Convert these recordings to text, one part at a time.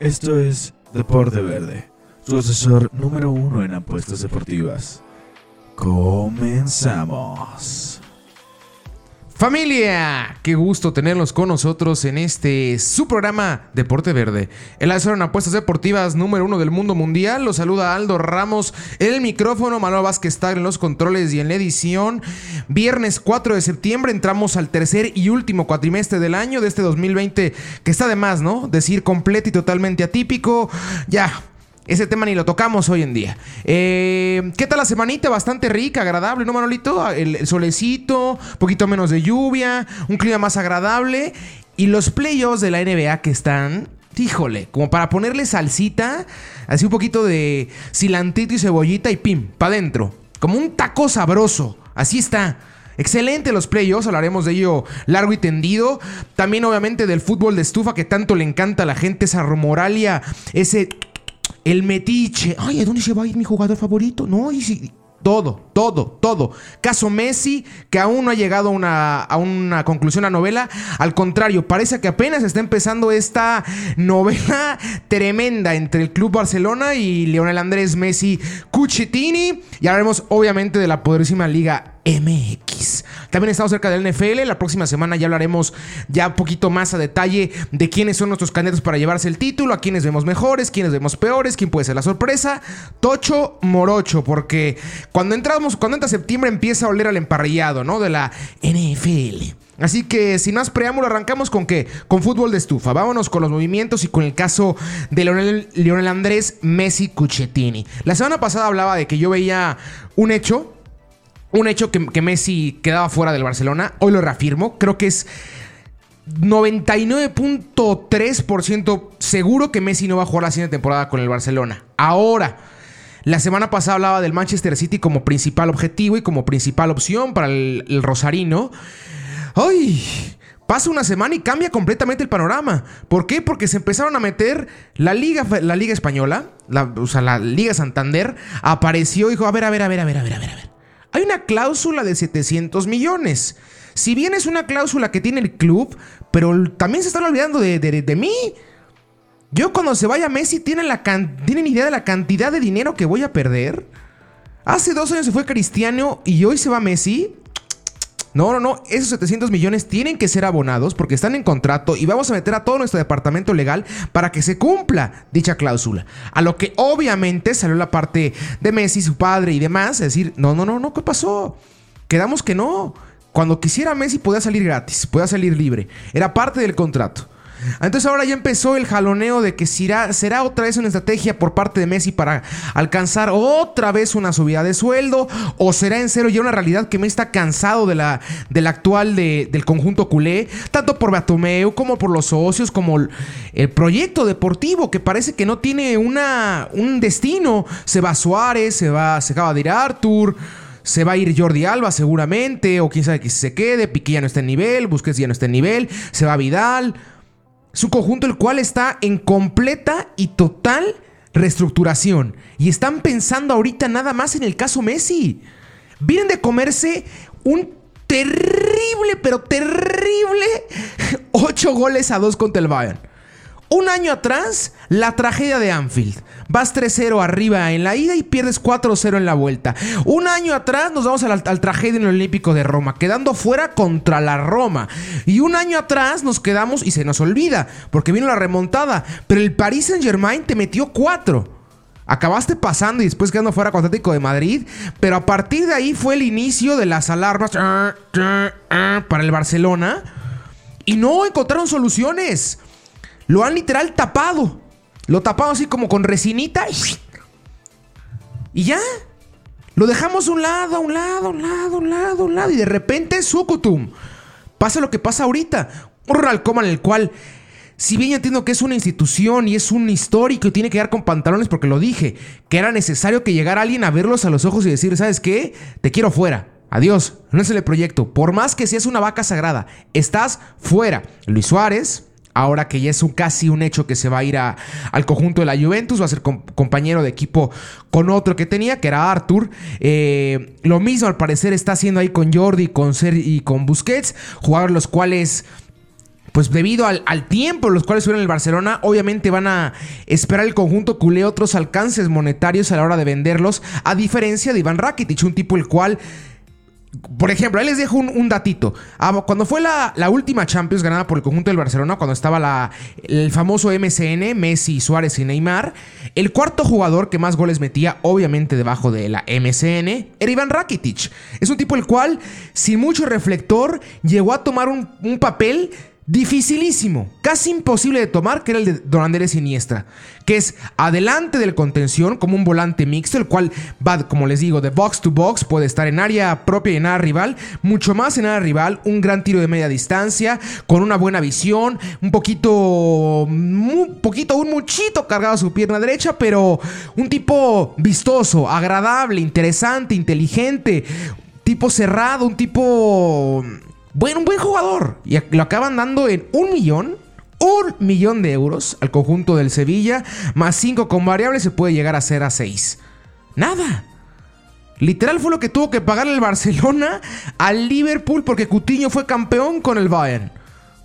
Esto es Deporte Verde, su asesor número uno en apuestas deportivas. Comenzamos. Familia, qué gusto tenerlos con nosotros en este su programa Deporte Verde. El en apuestas deportivas número uno del mundo mundial. Los saluda Aldo Ramos el micrófono, Manuel Vázquez está en los controles y en la edición. Viernes 4 de septiembre entramos al tercer y último cuatrimestre del año de este 2020, que está de más, ¿no? Decir completo y totalmente atípico. Ya, ese tema ni lo tocamos hoy en día. Eh, ¿Qué tal la semanita? Bastante rica, agradable, ¿no, Manolito? El, solecito, un poquito menos de lluvia, un clima más agradable. Y los playoffs de la NBA que están, híjole, como para ponerle salsita, así un poquito de cilantito y cebollita y pim, para adentro. Como un taco sabroso. Así está. Excelente los playoffs, hablaremos de ello largo y tendido. También obviamente del fútbol de estufa que tanto le encanta a la gente, esa rumoralia, ese el metiche. Ay, ¿a dónde se va a ir mi jugador favorito? No, y si, todo, todo, todo. Caso Messi, que aún no ha llegado a una, conclusión a novela. Al contrario, parece que apenas está empezando esta novela tremenda entre el Club Barcelona y Leonel Andrés Messi Cucitini. Y hablaremos obviamente de la poderísima Liga MX. También estamos cerca del NFL. La próxima semana ya hablaremos ya un poquito más a detalle de quiénes son nuestros candidatos para llevarse el título, a quiénes vemos mejores, quiénes vemos peores, quién puede ser la sorpresa. Tocho morocho, porque cuando entramos, cuando entra septiembre empieza a oler al emparrillado, ¿no? De la NFL. Así que sin más preámbulo, arrancamos con qué? Con fútbol de estufa. Vámonos con los movimientos y con el caso de Leonel, Andrés Messi Cuchetini. La semana pasada hablaba de que yo veía un hecho un hecho que, Messi quedaba fuera del Barcelona. Hoy lo reafirmo. Creo que es 99.3% seguro que Messi no va a jugar la siguiente temporada con el Barcelona. Ahora, la semana pasada hablaba del Manchester City como principal objetivo y como principal opción para el, Rosarino. ¡Ay! Pasa una semana y cambia completamente el panorama. ¿Por qué? Porque se empezaron a meter la Liga, la Liga Española, o sea, la Liga Santander, apareció y dijo, a ver, a ver, a ver, a ver, a ver, a ver. Hay una cláusula de 700 millones. Si bien es una cláusula que tiene el club, pero también se están olvidando de, mí. Yo cuando se vaya Messi, ¿tienen, la ¿tienen idea de la cantidad de dinero que voy a perder? Hace dos años se fue Cristiano y hoy se va Messi. No, no, no. Esos 700 millones tienen que ser abonados porque están en contrato y vamos a meter a todo nuestro departamento legal para que se cumpla dicha cláusula. A lo que obviamente salió la parte de Messi, su padre y demás. Es decir, no, no, no, no, ¿qué pasó? Quedamos que no. Cuando quisiera Messi podía salir gratis, podía salir libre. Era parte del contrato. Entonces ahora ya empezó el jaloneo de que será, será otra vez una estrategia por parte de Messi para alcanzar otra vez una subida de sueldo o será en serio ya una realidad que Messi está cansado de la, del actual del conjunto culé, tanto por Batomeu como por los socios, como el, proyecto deportivo que parece que no tiene una, un destino. Se va Suárez, se va, se acaba de ir Arthur. Se va a ir Jordi Alba seguramente, o quién sabe que se quede, Piqué ya no está en nivel, Busquets ya no está en nivel, se va Vidal. Su conjunto el cual está en completa y total reestructuración. Y están pensando ahorita nada más en el caso Messi. Vienen de comerse un terrible, pero terrible 8 goles a 2 contra el Bayern. Un año atrás, la tragedia de Anfield. Vas 3-0 arriba en la ida y pierdes 4-0 en la vuelta. Un año atrás nos vamos al, tragedia en el Olímpico de Roma, quedando fuera contra la Roma. Y un año atrás nos quedamos y se nos olvida, porque vino la remontada. Pero el Paris Saint Germain te metió 4. Acabaste pasando y después quedando fuera con Atlético de Madrid. Pero a partir de ahí fue el inicio de las alarmas para el Barcelona. Y no encontraron soluciones. Lo han literal tapado. Lo tapado así como con resinita. Y ya. Lo dejamos a un lado, a un lado, a un lado, a un lado, a un lado. Y de repente, Sukutum. Pasa lo que pasa ahorita. Un Ralcoma en el cual, si bien yo entiendo que es una institución y es un histórico y tiene que dar con pantalones porque lo dije, que era necesario que llegara alguien a verlos a los ojos y decir, ¿sabes qué? Te quiero fuera. Adiós, no es el proyecto. Por más que seas una vaca sagrada, estás fuera. Luis Suárez, ahora que ya es un, casi un hecho que se va a ir al conjunto de la Juventus, va a ser compañero de equipo con otro que tenía, que era Arthur. Eh, lo mismo al parecer está haciendo ahí con Jordi con Ser y con Busquets, jugadores los cuales pues debido al, tiempo en los cuales en el Barcelona, obviamente van a esperar el conjunto culé otros alcances monetarios a la hora de venderlos, a diferencia de Iván Rakitic, un tipo el cual por ejemplo, ahí les dejo un, datito. Ah, cuando fue la, última Champions ganada por el conjunto del Barcelona, cuando estaba la, el famoso MCN, Messi, Suárez y Neymar, el cuarto jugador que más goles metía, obviamente debajo de la MCN, era Iván Rakitic. Es un tipo el cual, sin mucho reflector, llegó a tomar un, un papel dificilísimo, casi imposible de tomar, que era el de Don Andrés Siniestra, que es adelante del contención como un volante mixto, el cual va, como les digo, de box to box, puede estar en área propia y en área rival, mucho más en área rival, un gran tiro de media distancia, con una buena visión, un poquito, un poquito, un muchito cargado a su pierna derecha, pero un tipo vistoso, agradable, interesante, inteligente, tipo cerrado, un tipo bueno, un buen jugador. Y lo acaban dando en un millón. Un millón de euros al conjunto del Sevilla. Más cinco con variables se puede llegar a ser a seis. Nada. Literal fue lo que tuvo que pagar el Barcelona al Liverpool porque Cutiño fue campeón con el Bayern.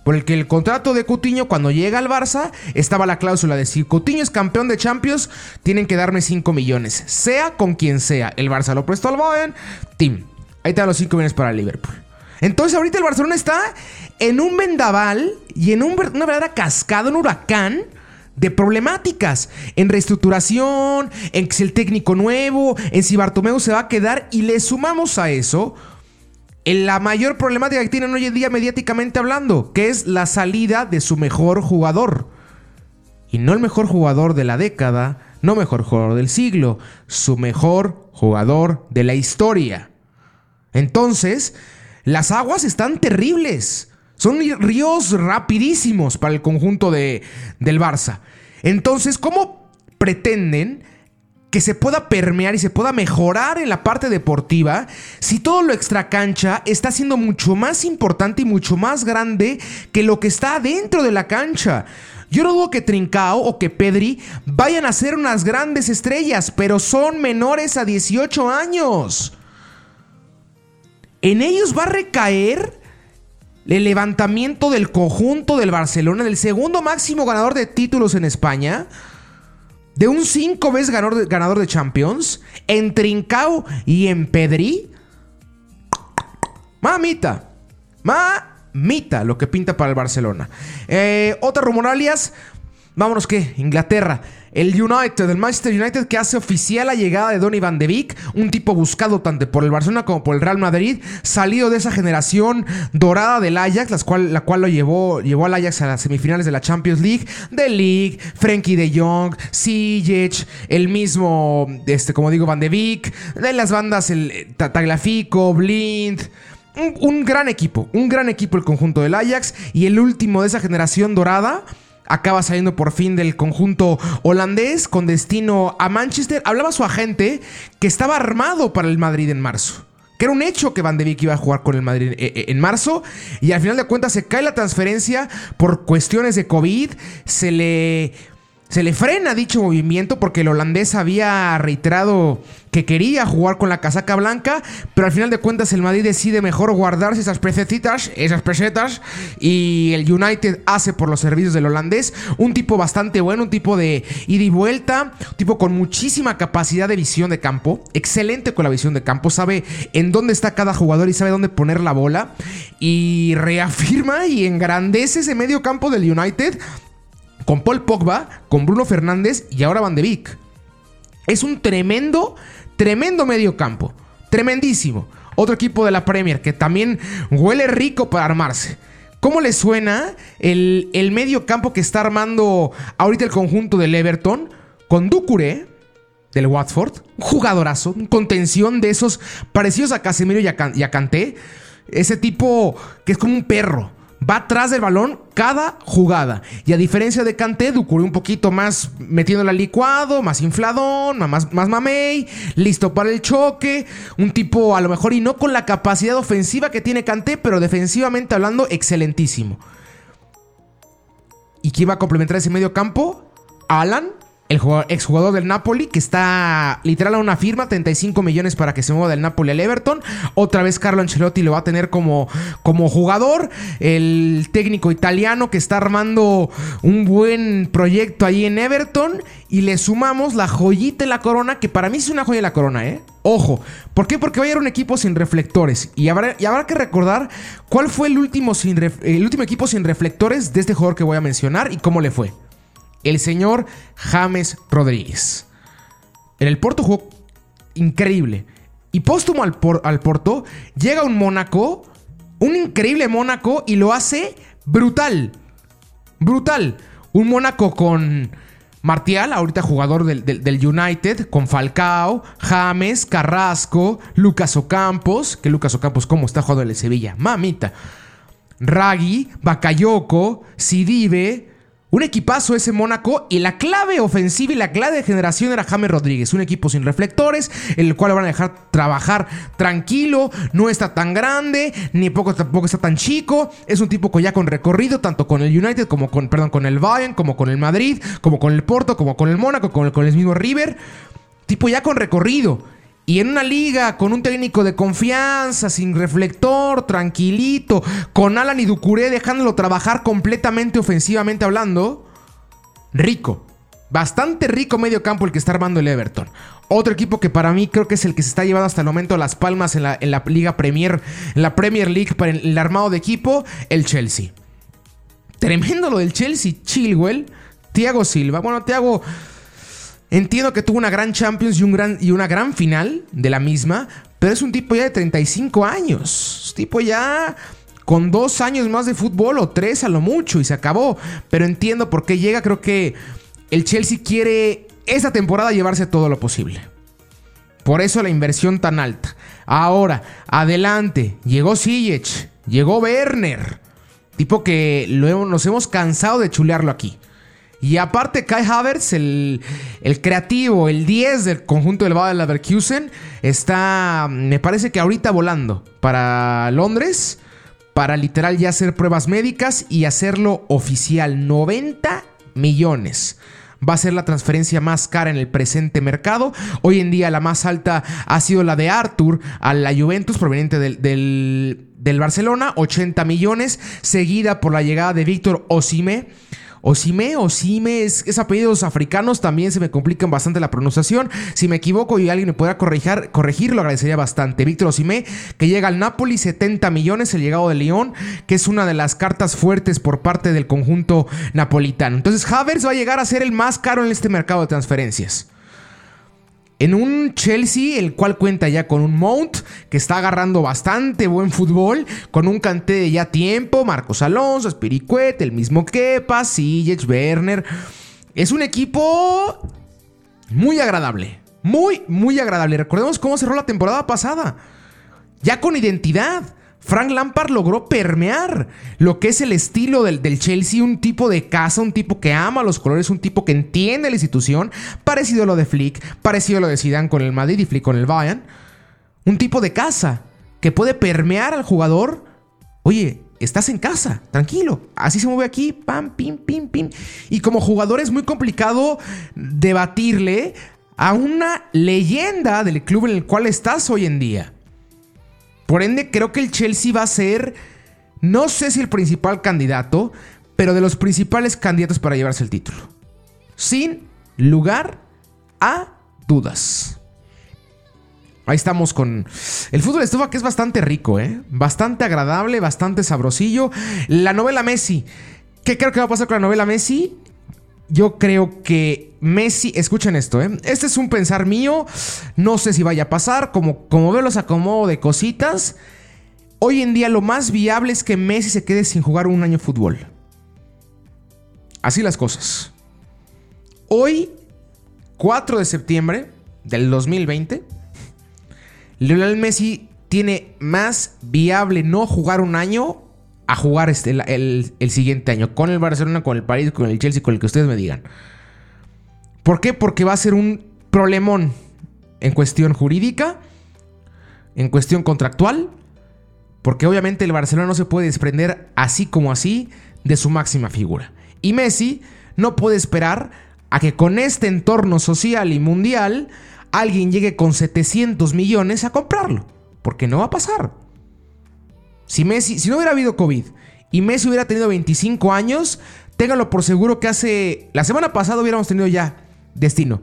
Por el que el contrato de Cutiño cuando llega al Barça estaba la cláusula de si Cutiño es campeón de Champions, tienen que darme 5 millones, sea con quien sea. El Barça lo prestó al Bayern, Tim, ahí te dan los 5 millones para el Liverpool. Entonces ahorita el Barcelona está en un vendaval y en una verdadera cascada, un huracán de problemáticas en reestructuración, en si el técnico nuevo, en si Bartomeu se va a quedar y le sumamos a eso en la mayor problemática que tienen hoy en día mediáticamente hablando, que es la salida de su mejor jugador. Y no el mejor jugador de la década, no mejor jugador del siglo, su mejor jugador de la historia. Entonces, las aguas están terribles. Son ríos rapidísimos para el conjunto de, del Barça. Entonces, ¿cómo pretenden que se pueda permear y se pueda mejorar en la parte deportiva si todo lo extracancha está siendo mucho más importante y mucho más grande que lo que está dentro de la cancha? Yo no dudo que Trincao o que Pedri vayan a ser unas grandes estrellas, pero son menores a 18 años. En ellos va a recaer el levantamiento del conjunto del Barcelona, del segundo máximo ganador de títulos en España, de un cinco veces ganador de, Champions, en Trincao y en Pedri. Mamita, mamita lo que pinta para el Barcelona. Eh, otra rumoralias, vámonos que, Inglaterra. El United, el Manchester United que hace oficial la llegada de Donny Van de Beek, un tipo buscado tanto por el Barcelona como por el Real Madrid, salido de esa generación dorada del Ajax, la cual, lo llevó, llevó al Ajax a las semifinales de la Champions League, de League, Frankie de Jong, Sijic, el mismo, este, como digo, Van de Beek, de las bandas el Tagliafico, Blind. Un, un gran equipo, un gran equipo el conjunto del Ajax y el último de esa generación dorada acaba saliendo por fin del conjunto holandés con destino a Manchester. Hablaba su agente que estaba armado para el Madrid en marzo. Que era un hecho que Van de Beek iba a jugar con el Madrid eh, eh, en marzo. Y al final de cuentas se cae la transferencia por cuestiones de COVID. Se le se le frena dicho movimiento porque el holandés había reiterado que quería jugar con la casaca blanca, pero al final de cuentas el Madrid decide mejor guardarse esas pesetitas, esas pesetas, y el United hace por los servicios del holandés un tipo bastante bueno, un tipo de ida y vuelta, un tipo con muchísima capacidad de visión de campo, excelente con la visión de campo, sabe en dónde está cada jugador y sabe dónde poner la bola, y reafirma y engrandece ese medio campo del United con Paul Pogba, con Bruno Fernández y ahora Van de Beek. Es un tremendo, tremendo medio campo. Tremendísimo. Otro equipo de la Premier que también huele rico para armarse. ¿Cómo le suena el, el medio campo que está armando ahorita el conjunto del Everton? Con Ducure, del Watford, un jugadorazo, un contención de esos parecidos a Casemiro y a Kanté. Ese tipo que es como un perro va atrás del balón cada jugada. Y a diferencia de Kanté, Ducuré un poquito más metiéndola licuado, más infladón, más, más mamey, listo para el choque. Un tipo a lo mejor y no con la capacidad ofensiva que tiene Kanté, pero defensivamente hablando, excelentísimo. ¿Y quién va a complementar ese medio campo? Alan el jugador, exjugador del Napoli, que está literal a una firma, 35 millones para que se mueva del Napoli al Everton. Otra vez Carlo Ancelotti lo va a tener como, como jugador. El técnico italiano que está armando un buen proyecto ahí en Everton. Y le sumamos la joyita de la corona, que para mí es una joya de la corona, ¿eh? Ojo, ¿por qué? Porque va a un equipo sin reflectores. Y habrá, y habrá que recordar cuál fue el último, sin el último equipo sin reflectores de este jugador que voy a mencionar y cómo le fue el señor James Rodríguez. En el Porto jugó increíble. Y póstumo al, al Porto, llega un Mónaco, un increíble Mónaco, y lo hace brutal. Brutal. Un Mónaco con Martial, ahorita jugador del, United, con Falcao, James, Carrasco, Lucas Ocampos, que Lucas Ocampos, ¿cómo está jugando en el Sevilla? Mamita. Ragui, Bakayoko, Sidibe, un equipazo ese Mónaco y la clave ofensiva y la clave de generación era James Rodríguez. Un equipo sin reflectores, el cual van a dejar trabajar tranquilo, no está tan grande, ni poco tampoco está tan chico. Es un tipo ya con recorrido, tanto con el United como con, perdón, con el Bayern, como con el Madrid, como con el Porto, como con el Mónaco, con el mismo River. Tipo ya con recorrido. Y en una liga con un técnico de confianza, sin reflector, tranquilito, con Alan y Ducuré dejándolo trabajar completamente ofensivamente hablando, rico. Bastante rico medio campo el que está armando el Everton. Otro equipo que para mí creo que es el que se está llevando hasta el momento las palmas en la, en la Liga Premier, en la Premier League para el, armado de equipo, el Chelsea. Tremendo lo del Chelsea, Chilwell, Thiago Silva. Bueno, Thiago Entiendo que tuvo una gran Champions y, una gran final de la misma, pero es un tipo ya de 35 años. Es tipo ya con dos años más de fútbol o tres a lo mucho y se acabó. Pero entiendo por qué llega. Creo que el Chelsea quiere esta temporada llevarse todo lo posible. Por eso la inversión tan alta. Ahora, adelante. Llegó Ziyech. Llegó Werner. Tipo que nos hemos cansado de chulearlo aquí. Y aparte, Kai Havertz, el, creativo, el 10 del conjunto del Bayer Leverkusen, está, me parece que ahorita volando para Londres, para literal ya hacer pruebas médicas y hacerlo oficial. 90 millones va a ser la transferencia más cara en el presente mercado. Hoy en día la más alta ha sido la de Arthur a la Juventus proveniente del, del, del Barcelona, 80 millones, seguida por la llegada de Víctor Osime Osime, Osime, es, es, apellidos africanos, también se me complican bastante la pronunciación. Si me equivoco y alguien me pueda corregir, corregir lo agradecería bastante. Víctor Osime, que llega al Napoli, 70 millones, el llegado de León, que es una de las cartas fuertes por parte del conjunto napolitano. Entonces, Havers va a llegar a ser el más caro en este mercado de transferencias en un Chelsea, el cual cuenta ya con un Mount, que está agarrando bastante buen fútbol, con un canté de ya tiempo, Marcos Alonso, Spiricuet, el mismo Kepa, Ziyech, Werner. Es un equipo muy agradable, muy, muy agradable. Recordemos cómo cerró la temporada pasada, ya con identidad. Frank Lampard logró permear lo que es el estilo del, Chelsea, un tipo de casa, un tipo que ama los colores, un tipo que entiende la institución, parecido a lo de Flick, parecido a lo de Zidane con el Madrid y Flick con el Bayern. Un tipo de casa que puede permear al jugador. Oye, estás en casa, tranquilo. Así se mueve aquí, pam, pim, pim, pim. Y como jugador es muy complicado debatirle a una leyenda del club en el cual estás hoy en día. Por ende, creo que el Chelsea va a ser, no sé si el principal candidato, pero de los principales candidatos para llevarse el título. Sin lugar a dudas. Ahí estamos con el fútbol de estufa que es bastante rico, ¿eh? Bastante agradable, bastante sabrosillo. La novela Messi. ¿Qué creo que va a pasar con la novela Messi? Yo creo que Messi, escuchen esto, ¿eh? este es un pensar mío, no sé si vaya a pasar, como, como veo los acomodo de cositas, hoy en día lo más viable es que Messi se quede sin jugar un año fútbol. Así las cosas. Hoy, 4 de septiembre del 2020, Lionel Messi tiene más viable no jugar un año a jugar este, el, siguiente año. Con el Barcelona, con el París, con el Chelsea, con el que ustedes me digan. ¿Por qué? Porque va a ser un problemón en cuestión jurídica, en cuestión contractual. Porque obviamente el Barcelona no se puede desprender así como así de su máxima figura. Y Messi no puede esperar a que con este entorno social y mundial alguien llegue con 700 millones a comprarlo. Porque no va a pasar. Si Messi, si no hubiera habido COVID y Messi hubiera tenido 25 años, ténganlo por seguro que hace la semana pasada hubiéramos tenido ya destino.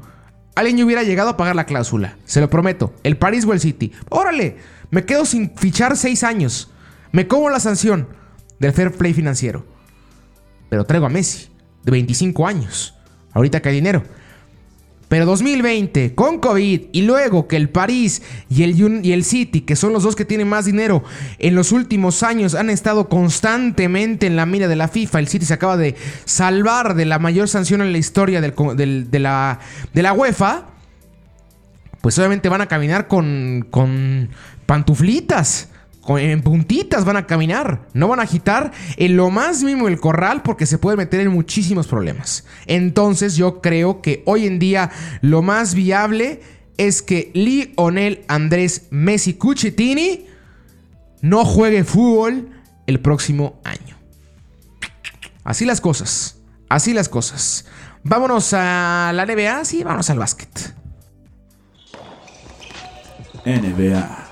Alguien hubiera llegado a pagar la cláusula, se lo prometo. El Paris o el City. Órale, me quedo sin fichar 6 años. Me como la sanción del fair play financiero. Pero traigo a Messi, de 25 años. Ahorita que hay dinero. Pero 2020, con COVID, y luego que el París y el, y el City, que son los dos que tienen más dinero, en los últimos años han estado constantemente en la mira de la FIFA. El City se acaba de salvar de la mayor sanción en la historia de, la, de la UEFA. Pues obviamente van a caminar con, con pantuflitas en puntitas van a caminar, no van a agitar en lo más mínimo el corral porque se puede meter en muchísimos problemas. Entonces yo creo que hoy en día lo más viable es que Lionel Andrés Messi Cucitini no juegue fútbol el próximo año. Así las cosas, así las cosas. Vámonos a la NBA, sí, vámonos al básquet. NBA.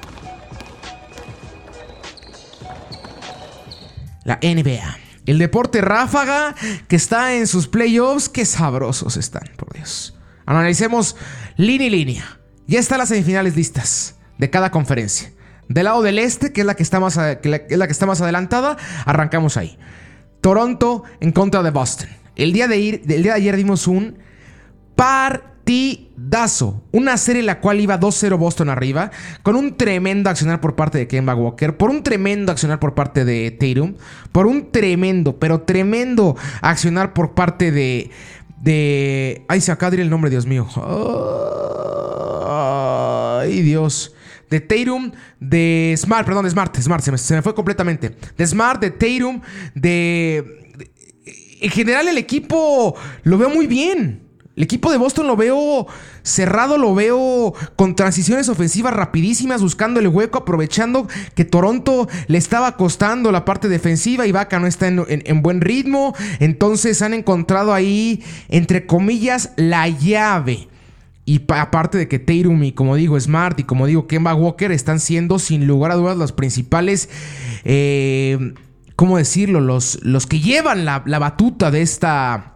La NBA. El deporte ráfaga que está en sus playoffs, qué sabrosos están, por Dios. Analicemos línea y línea. Ya están las semifinales listas de cada conferencia. Del lado del este, que es la que está más, es la que está más adelantada, arrancamos ahí. Toronto en contra de Boston. El día de, ir, el día de ayer dimos un par partidazo. Una serie en la cual iba 2-0 Boston arriba, con un tremendo accionar por parte de Kemba Walker, por un tremendo accionar por parte de Tatum, por un tremendo, pero tremendo accionar por parte de. de. Ay, se acaba de ir el nombre, Dios mío. Ay, Dios. De Tatum, de Smart, perdón, de Smart, Smart, se me, se me fue completamente. De Smart, de Tatum, de. En general, el equipo lo veo muy bien. El equipo de Boston lo veo cerrado, lo veo con transiciones ofensivas rapidísimas, buscando el hueco, aprovechando que Toronto le estaba costando la parte defensiva y Vaca no está en, buen ritmo. Entonces han encontrado ahí, entre comillas, la llave. Y aparte de que Tatum y como digo Smart y como digo Kemba Walker están siendo sin lugar a dudas los principales, eh, ¿cómo decirlo? Los, los que llevan la, la batuta de esta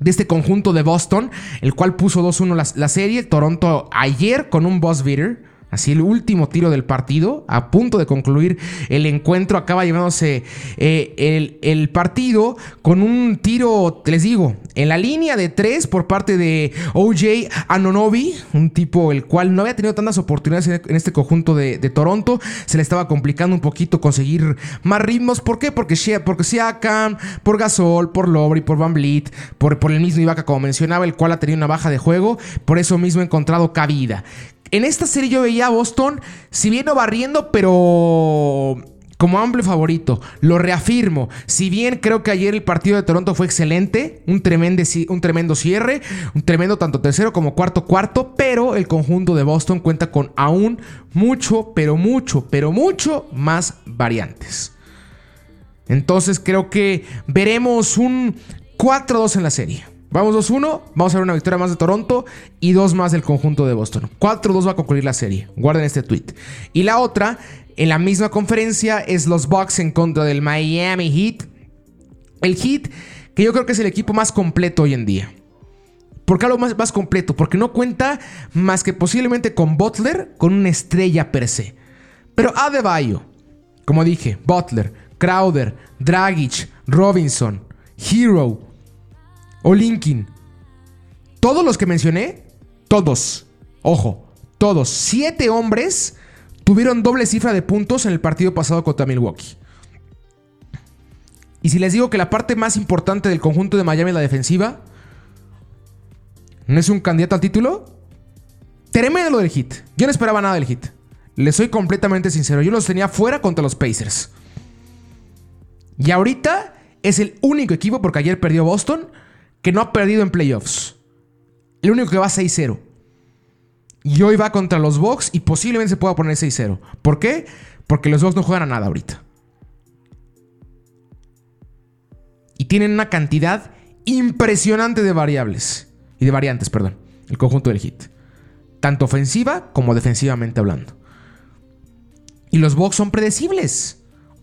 de este conjunto de Boston, el cual puso 2-1 la, la, serie. Toronto ayer con un boss beater. Así el último tiro del partido, a punto de concluir el encuentro, acaba llevándose eh, el, partido con un tiro, les digo, en la línea de tres por parte de OJ Anonobi, un tipo el cual no había tenido tantas oportunidades en este conjunto de, Toronto, se le estaba complicando un poquito conseguir más ritmos. ¿Por qué? Porque, porque Siakam, por Gasol, por Lobry, por Van Vliet, por, por el mismo Ibaka, como mencionaba, el cual ha tenido una baja de juego, por eso mismo ha encontrado cabida. En esta serie yo veía a Boston, si bien no barriendo, pero como amplio favorito. Lo reafirmo. Si bien creo que ayer el partido de Toronto fue excelente, un tremendo, un tremendo cierre, un tremendo tanto tercero como cuarto cuarto, pero el conjunto de Boston cuenta con aún mucho, pero mucho, pero mucho más variantes. Entonces creo que veremos un 4-2 en la serie. Vamos 2-1, vamos a ver una victoria más de Toronto y dos más del conjunto de Boston. 4-2 va a concluir la serie. Guarden este tweet. Y la otra, en la misma conferencia, es los Bucks en contra del Miami Heat. El Heat, que yo creo que es el equipo más completo hoy en día. ¿Por qué hablo más, más completo? Porque no cuenta más que posiblemente con Butler, con una estrella per se. Pero Adebayo, como dije, Butler, Crowder, Dragic, Robinson, Hero, o Linkin. Todos los que mencioné, todos, ojo, todos, siete hombres tuvieron doble cifra de puntos en el partido pasado contra Milwaukee. Y si les digo que la parte más importante del conjunto de Miami es la defensiva, ¿no es un candidato al título? Tremendo lo del hit. Yo no esperaba nada del hit. Les soy completamente sincero. Yo los tenía fuera contra los Pacers. Y ahorita es el único equipo, porque ayer perdió Boston, que no ha perdido en playoffs. El único que va 6-0. Y hoy va contra los Bucks y posiblemente se pueda poner 6-0. ¿Por qué? Porque los Bucks no juegan a nada ahorita. Y tienen una cantidad impresionante de variables. Y de variantes, perdón. El conjunto del Heat. Tanto ofensiva como defensivamente hablando. Y los Bucks son predecibles.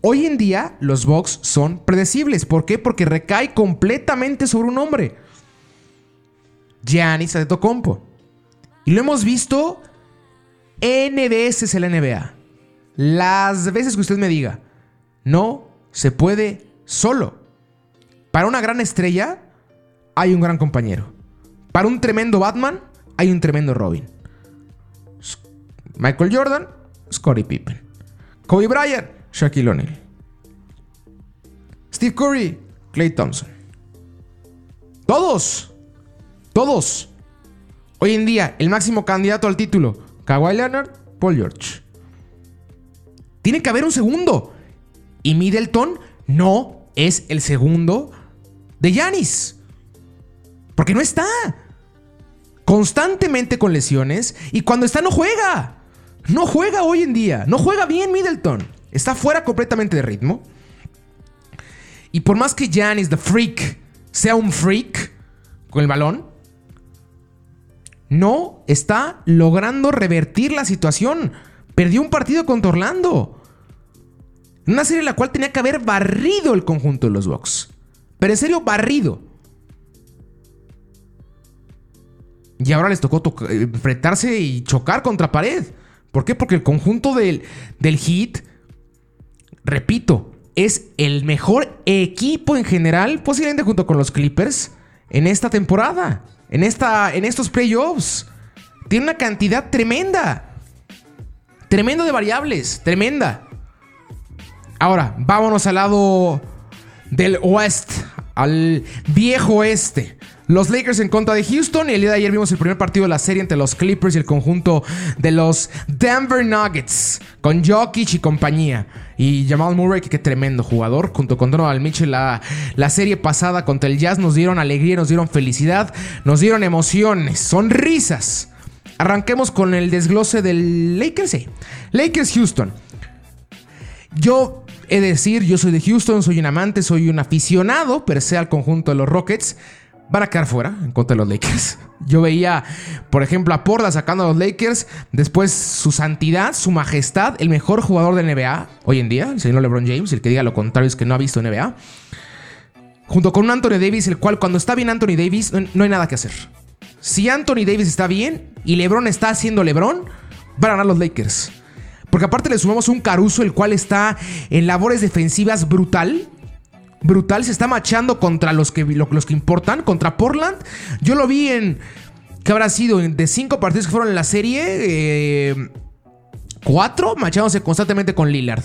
Hoy en día los Bucks son predecibles. ¿Por qué? Porque recae completamente sobre un hombre. Giannis Antetokounmpo. Y lo hemos visto N veces en la NBA. Las veces que usted me diga, no se puede solo. Para una gran estrella hay un gran compañero. Para un tremendo Batman hay un tremendo Robin. Michael Jordan, Scottie Pippen. Kobe Bryant, Shaquille O'Neal. Steve Curry, Clay Thompson. Todos. Todos. Hoy en día, el máximo candidato al título, Kawhi Leonard, Paul George. Tiene que haber un segundo. Y Middleton no es el segundo de Yanis. Porque no está. Constantemente con lesiones. Y cuando está no juega. No juega hoy en día. No juega bien Middleton. Está fuera completamente de ritmo. Y por más que Giannis, the freak, sea un freak con el balón, no está logrando revertir la situación. Perdió un partido contra Orlando. Una serie en la cual tenía que haber barrido el conjunto de los Bucks. Pero en serio, barrido. Y ahora les tocó enfrentarse y chocar contra pared. ¿Por qué? Porque el conjunto del, del Heat, repito, es el mejor equipo en general, posiblemente junto con los Clippers, en esta temporada, en, esta, en estos playoffs. Tiene una cantidad tremenda. Tremendo de variables, tremenda. Ahora, vámonos al lado del oeste, al viejo oeste. Los Lakers en contra de Houston y el día de ayer vimos el primer partido de la serie entre los Clippers y el conjunto de los Denver Nuggets con Jokic y compañía. Y Jamal Murray, que qué tremendo jugador, junto con Donovan Mitchell, la, la serie pasada contra el Jazz nos dieron alegría, nos dieron felicidad, nos dieron emociones, sonrisas. Arranquemos con el desglose del Lakers. Sí. Lakers Houston. Yo he de decir, yo soy de Houston, soy un amante, soy un aficionado, per se al conjunto de los Rockets van a quedar fuera en contra de los Lakers. Yo veía, por ejemplo, a Porla sacando a los Lakers, después su santidad, su majestad, el mejor jugador de NBA hoy en día, el señor LeBron James, el que diga lo contrario es que no ha visto NBA, junto con un Anthony Davis, el cual cuando está bien Anthony Davis no hay nada que hacer. Si Anthony Davis está bien y LeBron está haciendo LeBron, van a ganar los Lakers. Porque aparte le sumamos un Caruso, el cual está en labores defensivas brutal brutal. Se está machando contra los que, los que importan, contra Portland. Yo lo vi en. ¿Qué habrá sido? De cinco partidos que fueron en la serie, eh, cuatro machándose constantemente con Lillard.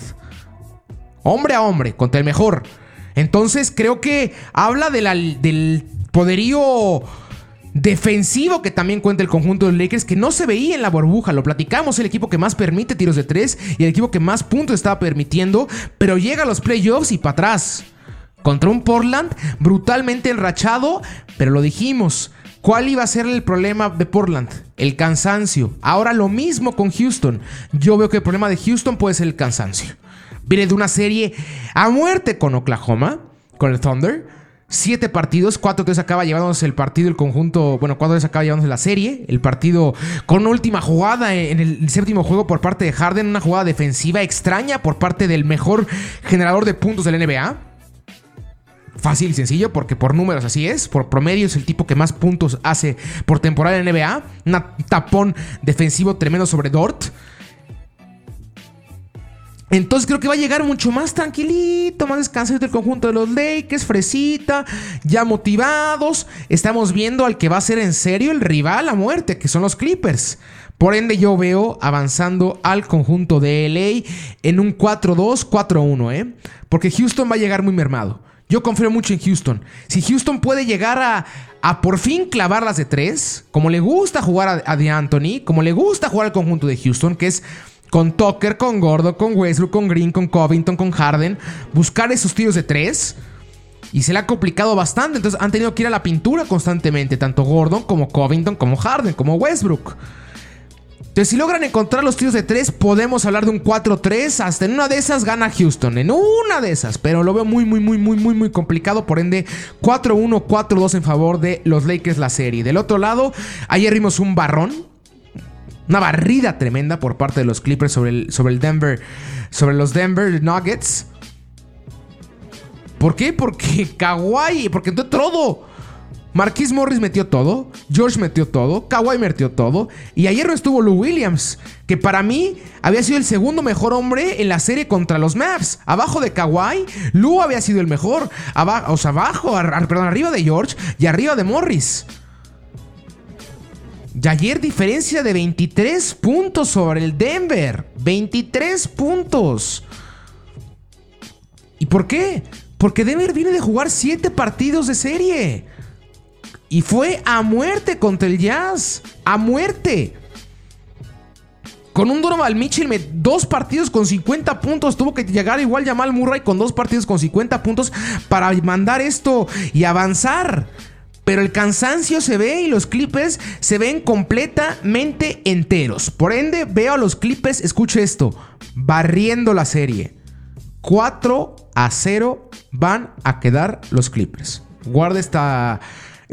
Hombre a hombre, contra el mejor. Entonces creo que habla del poderío defensivo que también cuenta el conjunto de Lakers que no se veía en la burbuja. Lo platicamos, el equipo que más permite tiros de tres y el equipo que más puntos estaba permitiendo, pero llega a los playoffs y para atrás contra un Portland brutalmente enrachado, pero lo dijimos. ¿Cuál iba a ser el problema de Portland? El cansancio. Ahora lo mismo con Houston. Yo veo que el problema de Houston puede ser el cansancio. Viene de una serie a muerte con Oklahoma, con el Thunder. Siete partidos, cuatro tres acaba llevándose el partido, el conjunto, bueno, cuatro tres acaba llevándose la serie, el partido con última jugada en el séptimo juego por parte de Harden, una jugada defensiva extraña por parte del mejor generador de puntos del NBA fácil y sencillo, porque por números así es. Por promedio es el tipo que más puntos hace por temporada en NBA. Un tapón defensivo tremendo sobre Dort. Entonces creo que va a llegar mucho más tranquilito, más descansado del conjunto de los Lakers, fresita, ya motivados. Estamos viendo al que va a ser en serio el rival a muerte, que son los Clippers. Por ende yo veo avanzando al conjunto de LA en un 4-2, 4-1, ¿eh? Porque Houston va a llegar muy mermado. Yo confío mucho en Houston. Si Houston puede llegar a, a por fin clavarlas de tres, como le gusta jugar a, de Anthony, como le gusta jugar al conjunto de Houston, que es con Tucker, con Gordo, con Westbrook, con Green, con Covington, con Harden, buscar esos tiros de tres. Y se le ha complicado bastante. Entonces han tenido que ir a la pintura constantemente. Tanto Gordon como Covington, como Harden, como Westbrook. Entonces, si logran encontrar los tiros de 3, podemos hablar de un 4-3. Hasta en una de esas gana Houston. En una de esas. Pero lo veo muy, muy, muy, muy, muy, muy complicado. Por ende, 4-1, 4-2 en favor de los Lakers la serie. Del otro lado, ayer vimos un barrón. Una barrida tremenda por parte de los Clippers sobre el, sobre el Denver. Sobre los Denver Nuggets. ¿Por qué? Porque Kawhi. Porque entró todo. Marquis Morris metió todo, George metió todo, Kawhi metió todo, y ayer no estuvo Lou Williams, que para mí había sido el segundo mejor hombre en la serie contra los Mavs. Abajo de Kawhi, Lou había sido el mejor, o sea, abajo, perdón, arriba de George y arriba de Morris. Y ayer diferencia de 23 puntos sobre el Denver. 23 puntos. ¿Y por qué? Porque Denver viene de jugar 7 partidos de serie. Y fue a muerte contra el Jazz. A muerte. Con un Donovan Mitchell, dos partidos con 50 puntos. Tuvo que llegar igual Jamal Murray con dos partidos con 50 puntos para mandar esto y avanzar. Pero el cansancio se ve y los Clippers se ven completamente enteros. Por ende, veo a los Clippers, escuche esto, barriendo la serie. 4 a 0 van a quedar los Clippers. Guarda esta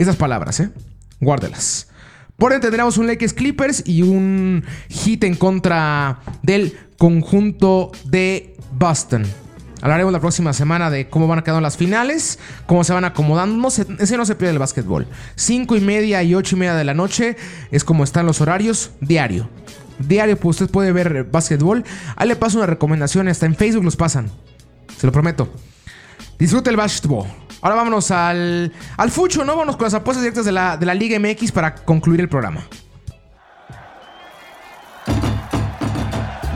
esas palabras, ¿eh? Guárdelas. Por ende tendremos un Lakers Clippers y un hit en contra del conjunto de Boston. Hablaremos la próxima semana de cómo van a quedar las finales, cómo se van acomodando. No ese no se pierde el básquetbol. 5 y media y 8 y media de la noche es como están los horarios diario. Diario, pues usted puede ver básquetbol. Ahí le paso una recomendación, hasta en Facebook los pasan. Se lo prometo. Disfrute el básquetbol. Ahora vámonos al, al fucho, ¿no? Vámonos con las apuestas directas de la, de la Liga MX para concluir el programa.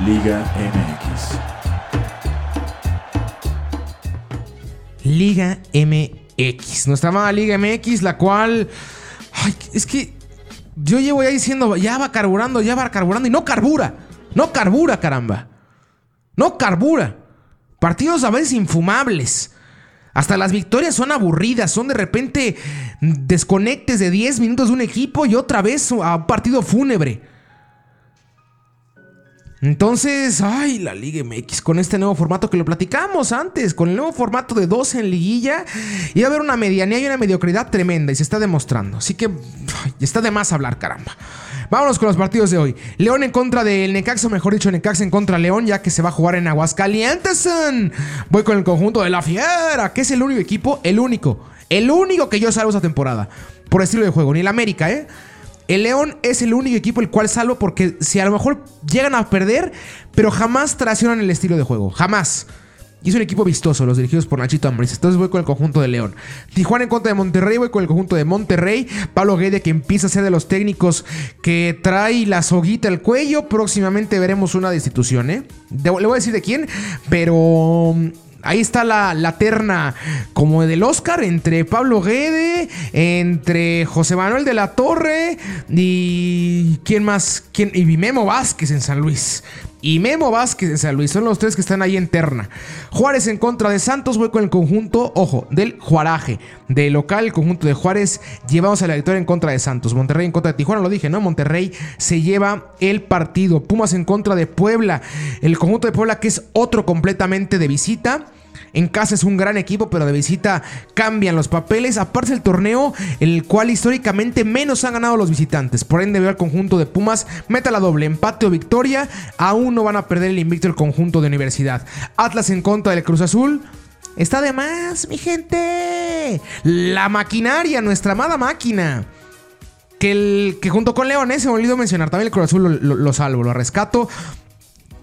Liga MX. Liga MX. Nuestra amada Liga MX, la cual. Ay, es que yo llevo ya diciendo, ya va carburando, ya va carburando y no carbura. No carbura, caramba. No carbura. Partidos a veces infumables. Hasta las victorias son aburridas, son de repente desconectes de 10 minutos de un equipo y otra vez a un partido fúnebre. Entonces, ay, la Liga MX con este nuevo formato que lo platicamos antes, con el nuevo formato de 12 en liguilla, iba a haber una medianía y una mediocridad tremenda y se está demostrando. Así que está de más hablar, caramba. Vámonos con los partidos de hoy. León en contra del Necaxa, mejor dicho, Necaxa en contra León, ya que se va a jugar en Aguascalientes. Voy con el conjunto de la Fiera, que es el único equipo, el único, el único que yo salvo esa temporada. Por estilo de juego, ni el América, ¿eh? El León es el único equipo el cual salvo porque si a lo mejor llegan a perder, pero jamás traicionan el estilo de juego. Jamás. Y es un equipo vistoso, los dirigidos por Nachito Ambriz. Entonces voy con el conjunto de León. Tijuana en contra de Monterrey, voy con el conjunto de Monterrey. Pablo Guede que empieza a ser de los técnicos que trae la soguita al cuello. Próximamente veremos una destitución, ¿eh? le voy a decir de quién, pero ahí está la, terna como del Oscar entre Pablo Guede, entre José Manuel de la Torre y quién más, quién y Memo Vázquez en San Luis. Y Memo Vázquez en San Luis son los tres que están ahí en terna. Juárez en contra de Santos, voy con el conjunto, ojo, del Juaraje. De local, el conjunto de Juárez, llevamos a la victoria en contra de Santos. Monterrey en contra de Tijuana, lo dije, ¿no? Monterrey se lleva el partido. Pumas en contra de Puebla. El conjunto de Puebla que es otro completamente de visita. En casa es un gran equipo, pero de visita cambian los papeles. Aparte el torneo, el cual históricamente menos han ganado los visitantes. Por ende, veo al conjunto de Pumas, meta la doble, empate o victoria. Aún no van a perder el invicto el conjunto de Universidad. Atlas en contra del Cruz Azul. Está de más, mi gente. La maquinaria, nuestra amada máquina. Que, el, que junto con Leones, se me olvidó mencionar, también el Cruz Azul lo salvo, lo rescato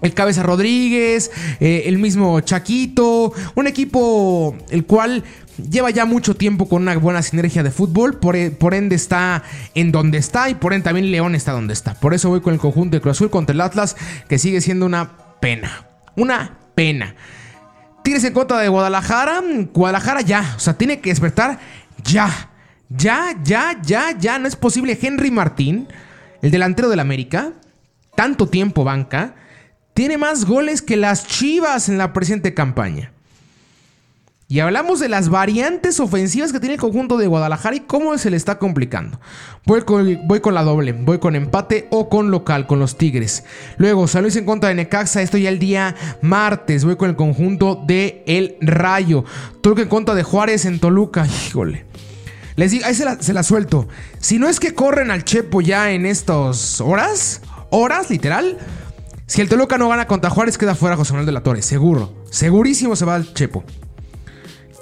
el Cabeza Rodríguez, eh, el mismo Chaquito, un equipo el cual lleva ya mucho tiempo con una buena sinergia de fútbol, por, e, por, ende está en donde está y por ende también León está donde está. Por eso voy con el conjunto de Cruz Azul contra el Atlas, que sigue siendo una pena, una pena. Tienes en contra de Guadalajara, Guadalajara ya, o sea, tiene que despertar ya, ya, ya, ya, ya, no es posible. Henry Martín, el delantero del América, tanto tiempo banca tiene más goles que las Chivas en la presente campaña. Y hablamos de las variantes ofensivas que tiene el conjunto de Guadalajara y cómo se le está complicando. Voy con, voy con la doble, voy con empate o con local, con los Tigres. Luego, San en contra de Necaxa, esto ya el día martes. Voy con el conjunto de El Rayo. Toluca en contra de Juárez en Toluca. Híjole. Les digo, ahí se la, se la suelto. Si no es que corren al Chepo ya en estas horas, horas literal. Si el Toluca no gana contra Juárez, queda fuera José Manuel de la Torre. Seguro. Segurísimo se va al Chepo.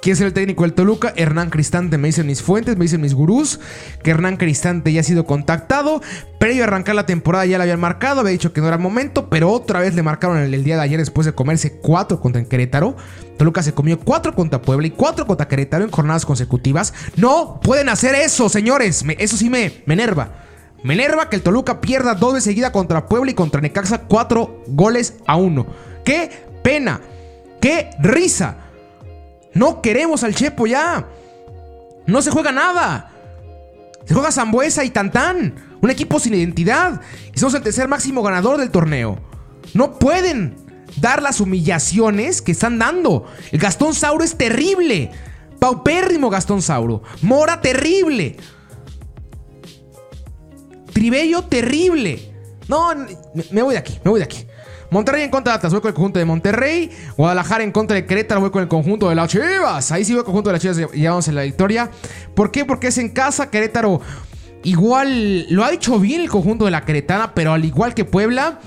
¿Quién es el técnico del Toluca? Hernán Cristante. Me dicen mis fuentes, me dicen mis gurús que Hernán Cristante ya ha sido contactado. Previo a arrancar la temporada ya le habían marcado, había dicho que no era momento, pero otra vez le marcaron el, el día de ayer después de comerse cuatro contra Querétaro. Toluca se comió cuatro contra Puebla y cuatro contra Querétaro en jornadas consecutivas. No pueden hacer eso, señores. Me- eso sí me, me enerva. Me enerva que el Toluca pierda dos de seguida contra Puebla y contra Necaxa cuatro goles a uno. ¡Qué pena! ¡Qué risa! No queremos al Chepo ya. No se juega nada. Se juega Zambuesa y Tantán. Un equipo sin identidad. Y somos el tercer máximo ganador del torneo. No pueden dar las humillaciones que están dando. El Gastón Sauro es terrible. Paupérrimo Gastón Sauro. Mora terrible. Tribello terrible. No, me, voy de aquí, me voy de aquí. Monterrey en contra de Atlas, voy con el conjunto de Monterrey. Guadalajara en contra de Querétaro, voy con el conjunto de las Chivas. Ahí sí voy el conjunto de las Chivas y llevamos en la victoria. ¿Por qué? Porque es en casa. Querétaro igual lo ha hecho bien el conjunto de la Queretana, pero al igual que Puebla,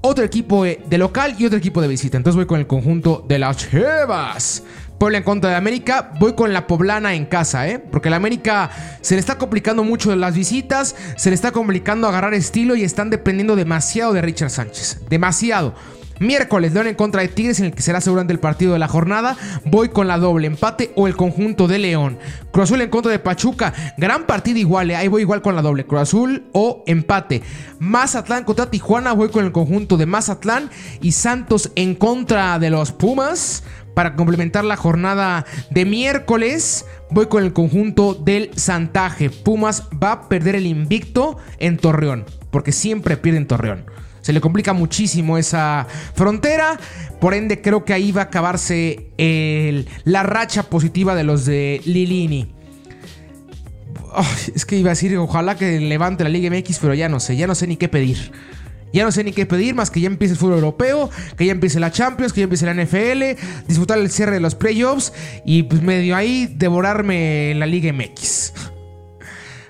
otro equipo de local y otro equipo de visita. Entonces voy con el conjunto de las Chivas. Puebla en contra de América, voy con la poblana en casa, ¿eh? Porque la América se le está complicando mucho las visitas, se le está complicando agarrar estilo y están dependiendo demasiado de Richard Sánchez. Demasiado. Miércoles, León en contra de Tigres, en el que será seguramente el partido de la jornada. Voy con la doble empate o el conjunto de León. Cruz Azul en contra de Pachuca. Gran partido igual, ¿eh? ahí voy igual con la doble. Cruz Azul o empate. Mazatlán contra Tijuana, voy con el conjunto de Mazatlán. Y Santos en contra de los Pumas. Para complementar la jornada de miércoles, voy con el conjunto del Santaje. Pumas va a perder el invicto en Torreón, porque siempre pierde en Torreón. Se le complica muchísimo esa frontera. Por ende, creo que ahí va a acabarse el- la racha positiva de los de Lilini. Ay, es que iba a decir, ojalá que levante la Liga MX, pero ya no sé, ya no sé ni qué pedir. Ya no sé ni qué pedir, más que ya empiece el fútbol europeo, que ya empiece la Champions, que ya empiece la NFL, disfrutar el cierre de los playoffs y pues medio ahí devorarme la Liga MX.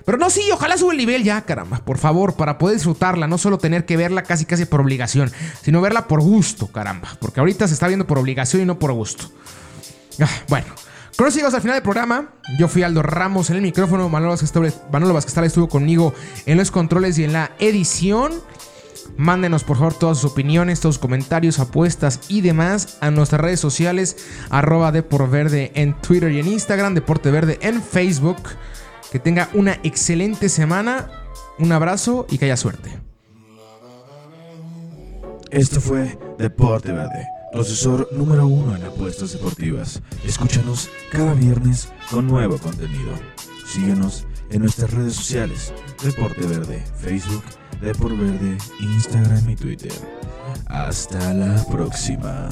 Pero no, sí, ojalá sube el nivel ya, caramba, por favor, para poder disfrutarla, no solo tener que verla casi casi por obligación, sino verla por gusto, caramba, porque ahorita se está viendo por obligación y no por gusto. Ah, bueno, con eso llegamos al final del programa. Yo fui Aldo Ramos en el micrófono, Manolo Vázquez Manolo Vázquez estuvo conmigo en los controles y en la edición. Mándenos por favor todas sus opiniones, todos sus comentarios, apuestas y demás a nuestras redes sociales, arroba Deporverde en Twitter y en Instagram, Deporte Verde en Facebook. Que tenga una excelente semana, un abrazo y que haya suerte. Esto fue Deporte Verde, tu asesor número uno en apuestas deportivas. Escúchanos cada viernes con nuevo contenido. Síguenos en nuestras redes sociales, Deporte Verde, Facebook, Deporte Verde, Instagram y Twitter. Hasta la próxima.